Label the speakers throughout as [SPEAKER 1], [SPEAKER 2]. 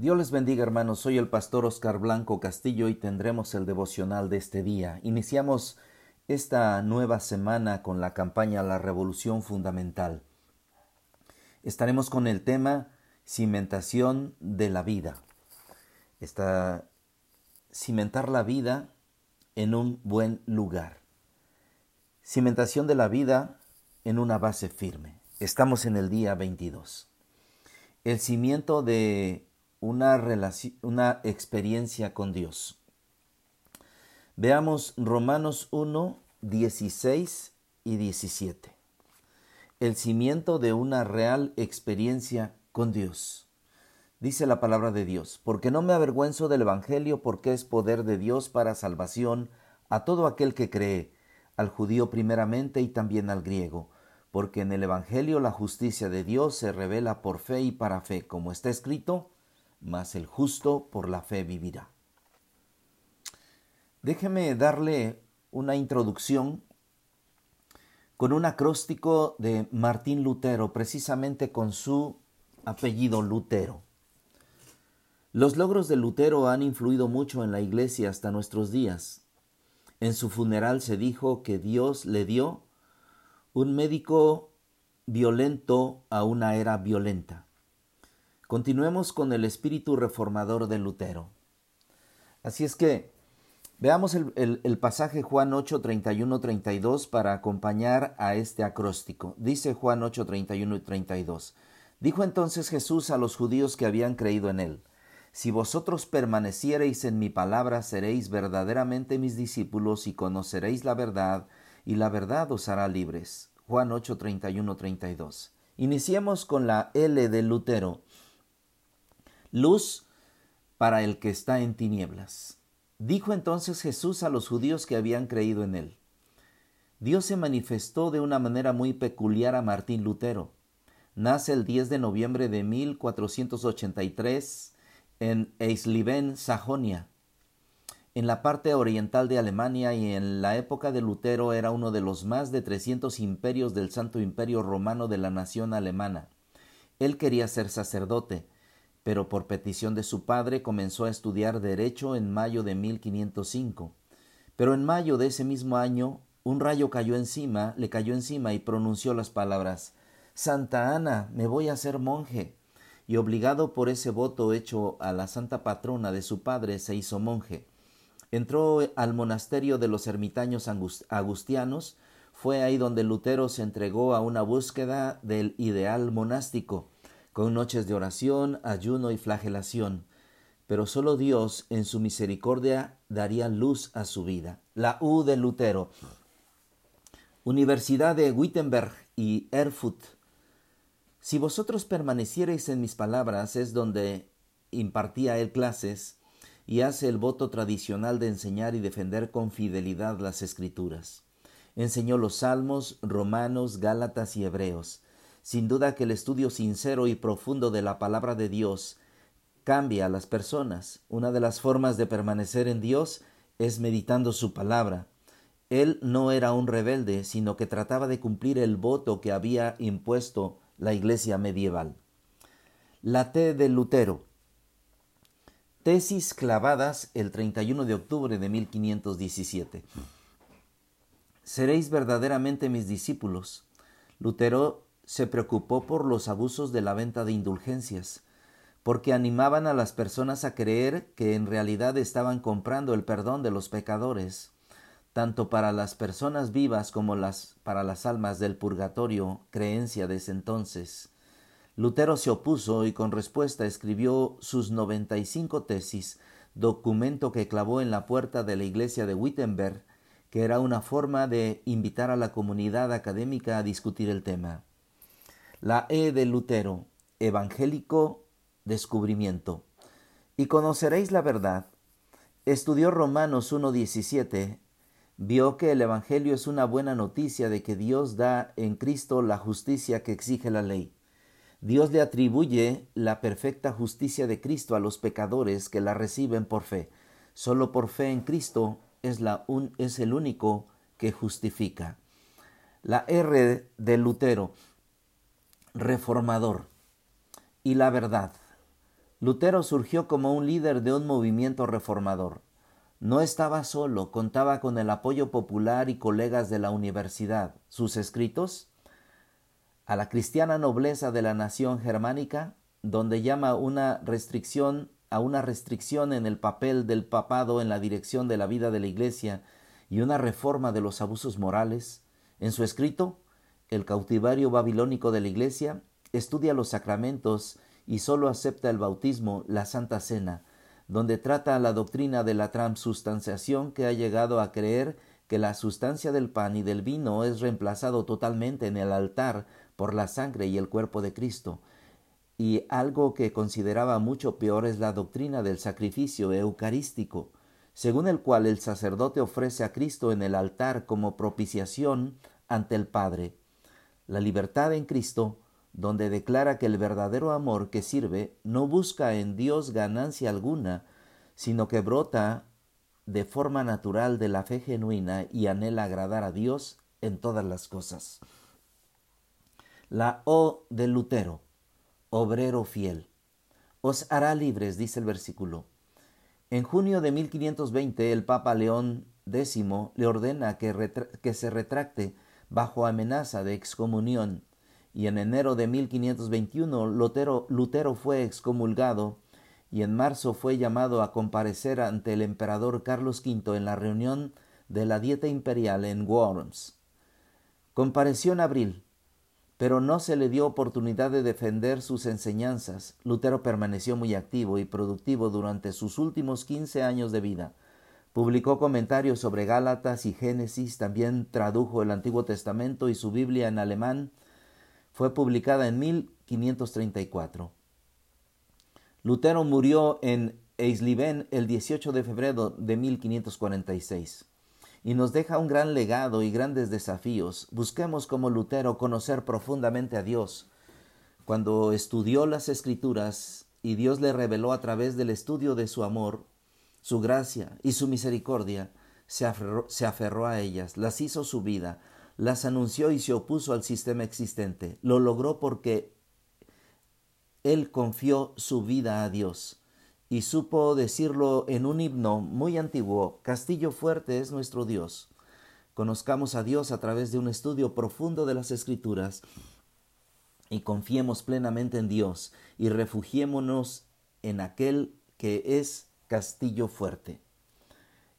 [SPEAKER 1] Dios les bendiga hermanos, soy el pastor Oscar Blanco Castillo y tendremos el devocional de este día. Iniciamos esta nueva semana con la campaña La Revolución Fundamental. Estaremos con el tema Cimentación de la vida. Está cimentar la vida en un buen lugar. Cimentación de la vida en una base firme. Estamos en el día 22. El cimiento de una, una experiencia con Dios. Veamos Romanos 1, 16 y 17. El cimiento de una real experiencia con Dios. Dice la palabra de Dios, porque no me avergüenzo del Evangelio, porque es poder de Dios para salvación a todo aquel que cree, al judío primeramente y también al griego, porque en el Evangelio la justicia de Dios se revela por fe y para fe, como está escrito, mas el justo por la fe vivirá. Déjeme darle una introducción con un acróstico de Martín Lutero, precisamente con su apellido Lutero. Los logros de Lutero han influido mucho en la Iglesia hasta nuestros días. En su funeral se dijo que Dios le dio un médico violento a una era violenta. Continuemos con el espíritu reformador de Lutero. Así es que veamos el, pasaje Juan 8, 31, 32 para acompañar a este acróstico. Dice Juan 8, 31 y 32. Dijo entonces Jesús a los judíos que habían creído en él, Si vosotros permaneciereis en mi palabra, seréis verdaderamente mis discípulos y conoceréis la verdad, y la verdad os hará libres. Juan 8, 31, 32. Iniciemos con la L de Lutero luz para el que está en tinieblas. Dijo entonces Jesús a los judíos que habían creído en él. Dios se manifestó de una manera muy peculiar a Martín Lutero. Nace el 10 de noviembre de 1483 en Eisleben, Sajonia, en la parte oriental de Alemania y en la época de Lutero era uno de los más de 300 imperios del Santo Imperio Romano de la nación alemana. Él quería ser sacerdote, pero por petición de su padre comenzó a estudiar derecho en mayo de 1505. Pero en mayo de ese mismo año un rayo cayó encima, le cayó encima y pronunció las palabras Santa Ana, me voy a ser monje. Y obligado por ese voto hecho a la santa patrona de su padre, se hizo monje. Entró al monasterio de los ermitaños agustianos, fue ahí donde Lutero se entregó a una búsqueda del ideal monástico con noches de oración, ayuno y flagelación, pero solo Dios en su misericordia daría luz a su vida. La U de Lutero. Universidad de Wittenberg y Erfurt. Si vosotros permaneciereis en mis palabras es donde impartía él clases y hace el voto tradicional de enseñar y defender con fidelidad las escrituras. Enseñó los salmos, romanos, gálatas y hebreos sin duda que el estudio sincero y profundo de la palabra de Dios cambia a las personas. Una de las formas de permanecer en Dios es meditando su palabra. Él no era un rebelde, sino que trataba de cumplir el voto que había impuesto la iglesia medieval. La T de Lutero. Tesis clavadas el 31 de octubre de 1517. Seréis verdaderamente mis discípulos. Lutero se preocupó por los abusos de la venta de indulgencias, porque animaban a las personas a creer que en realidad estaban comprando el perdón de los pecadores, tanto para las personas vivas como las, para las almas del purgatorio, creencia de ese entonces. Lutero se opuso y con respuesta escribió sus noventa y cinco tesis, documento que clavó en la puerta de la iglesia de Wittenberg, que era una forma de invitar a la comunidad académica a discutir el tema. La E de Lutero, evangélico descubrimiento. Y conoceréis la verdad. Estudió Romanos 1.17, vio que el Evangelio es una buena noticia de que Dios da en Cristo la justicia que exige la ley. Dios le atribuye la perfecta justicia de Cristo a los pecadores que la reciben por fe. Solo por fe en Cristo es, la un, es el único que justifica. La R de Lutero, reformador y la verdad. Lutero surgió como un líder de un movimiento reformador. No estaba solo, contaba con el apoyo popular y colegas de la universidad. Sus escritos a la cristiana nobleza de la nación germánica, donde llama una restricción a una restricción en el papel del papado en la dirección de la vida de la Iglesia y una reforma de los abusos morales, en su escrito El cautiverio babilónico de la Iglesia, estudia los sacramentos y sólo acepta el bautismo, la Santa Cena, donde trata la doctrina de la transustanciación que ha llegado a creer que la sustancia del pan y del vino es reemplazado totalmente en el altar por la sangre y el cuerpo de Cristo. Y algo que consideraba mucho peor es la doctrina del sacrificio eucarístico, según el cual el sacerdote ofrece a Cristo en el altar como propiciación ante el Padre. La libertad en Cristo donde declara que el verdadero amor que sirve no busca en Dios ganancia alguna, sino que brota de forma natural de la fe genuina y anhela agradar a Dios en todas las cosas. La O de Lutero, obrero fiel. Os hará libres, dice el versículo. En junio de 1520 el Papa León X le ordena que, que se retracte bajo amenaza de excomunión y en enero de 1521 Lutero, fue excomulgado y en marzo fue llamado a comparecer ante el emperador Carlos V en la reunión de la Dieta Imperial en Worms. Compareció en abril, pero no se le dio oportunidad de defender sus enseñanzas. Lutero permaneció muy activo y productivo durante sus últimos quince años de vida. Publicó comentarios sobre Gálatas y Génesis, también tradujo el Antiguo Testamento y su Biblia en alemán, fue publicada en 1534. Lutero murió en Eisleben el 18 de febrero de 1546 y nos deja un gran legado y grandes desafíos. Busquemos como Lutero conocer profundamente a Dios. Cuando estudió las escrituras y Dios le reveló a través del estudio de su amor, su gracia y su misericordia, se aferró, se aferró a ellas, las hizo su vida, las anunció y se opuso al sistema existente. Lo logró porque él confió su vida a Dios y supo decirlo en un himno muy antiguo, Castillo fuerte es nuestro Dios. Conozcamos a Dios a través de un estudio profundo de las Escrituras y confiemos plenamente en Dios y refugiémonos en aquel que es castillo fuerte.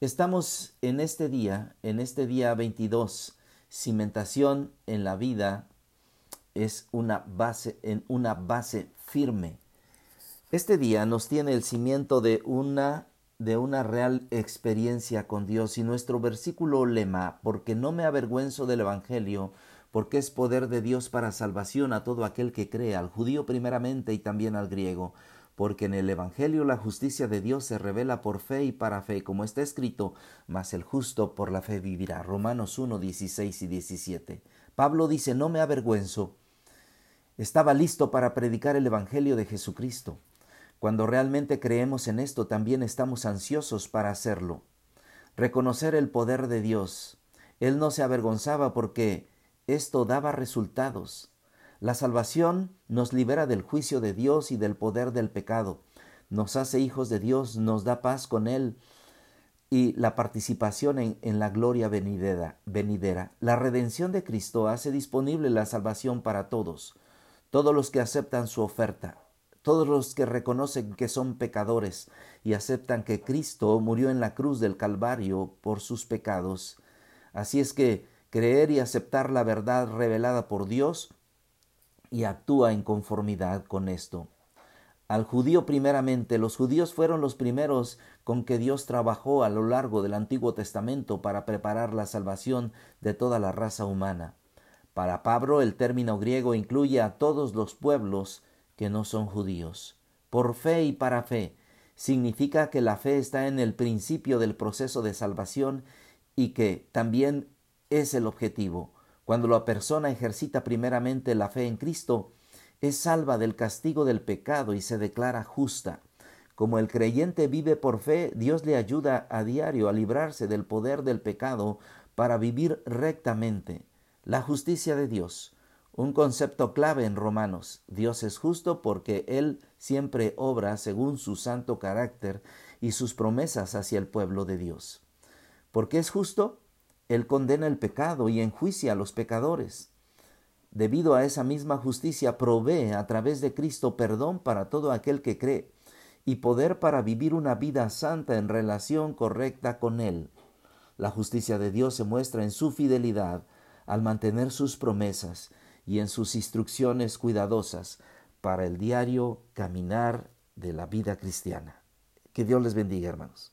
[SPEAKER 1] Estamos en este día, en este día 22 cimentación en la vida es una base, en una base firme. Este día nos tiene el cimiento de una de una real experiencia con Dios y nuestro versículo lema, porque no me avergüenzo del Evangelio, porque es poder de Dios para salvación a todo aquel que cree, al judío primeramente y también al griego, porque en el Evangelio la justicia de Dios se revela por fe y para fe, como está escrito, mas el justo por la fe vivirá. Romanos 1, 16 y 17. Pablo dice, no me avergüenzo. Estaba listo para predicar el Evangelio de Jesucristo. Cuando realmente creemos en esto, también estamos ansiosos para hacerlo. Reconocer el poder de Dios. Él no se avergonzaba porque esto daba resultados. La salvación nos libera del juicio de Dios y del poder del pecado, nos hace hijos de Dios, nos da paz con Él y la participación en, la gloria venidera, venidera. La redención de Cristo hace disponible la salvación para todos, todos los que aceptan su oferta, todos los que reconocen que son pecadores y aceptan que Cristo murió en la cruz del Calvario por sus pecados. Así es que creer y aceptar la verdad revelada por Dios y actúa en conformidad con esto. Al judío primeramente, los judíos fueron los primeros con que Dios trabajó a lo largo del Antiguo Testamento para preparar la salvación de toda la raza humana. Para Pablo el término griego incluye a todos los pueblos que no son judíos. Por fe y para fe significa que la fe está en el principio del proceso de salvación y que también es el objetivo. Cuando la persona ejercita primeramente la fe en Cristo, es salva del castigo del pecado y se declara justa. Como el creyente vive por fe, Dios le ayuda a diario a librarse del poder del pecado para vivir rectamente. La justicia de Dios Un concepto clave en Romanos. Dios es justo porque Él siempre obra según su santo carácter y sus promesas hacia el pueblo de Dios. ¿Por qué es justo? Él condena el pecado y enjuicia a los pecadores. Debido a esa misma justicia provee a través de Cristo perdón para todo aquel que cree y poder para vivir una vida santa en relación correcta con Él. La justicia de Dios se muestra en su fidelidad al mantener sus promesas y en sus instrucciones cuidadosas para el diario caminar de la vida cristiana. Que Dios les bendiga, hermanos.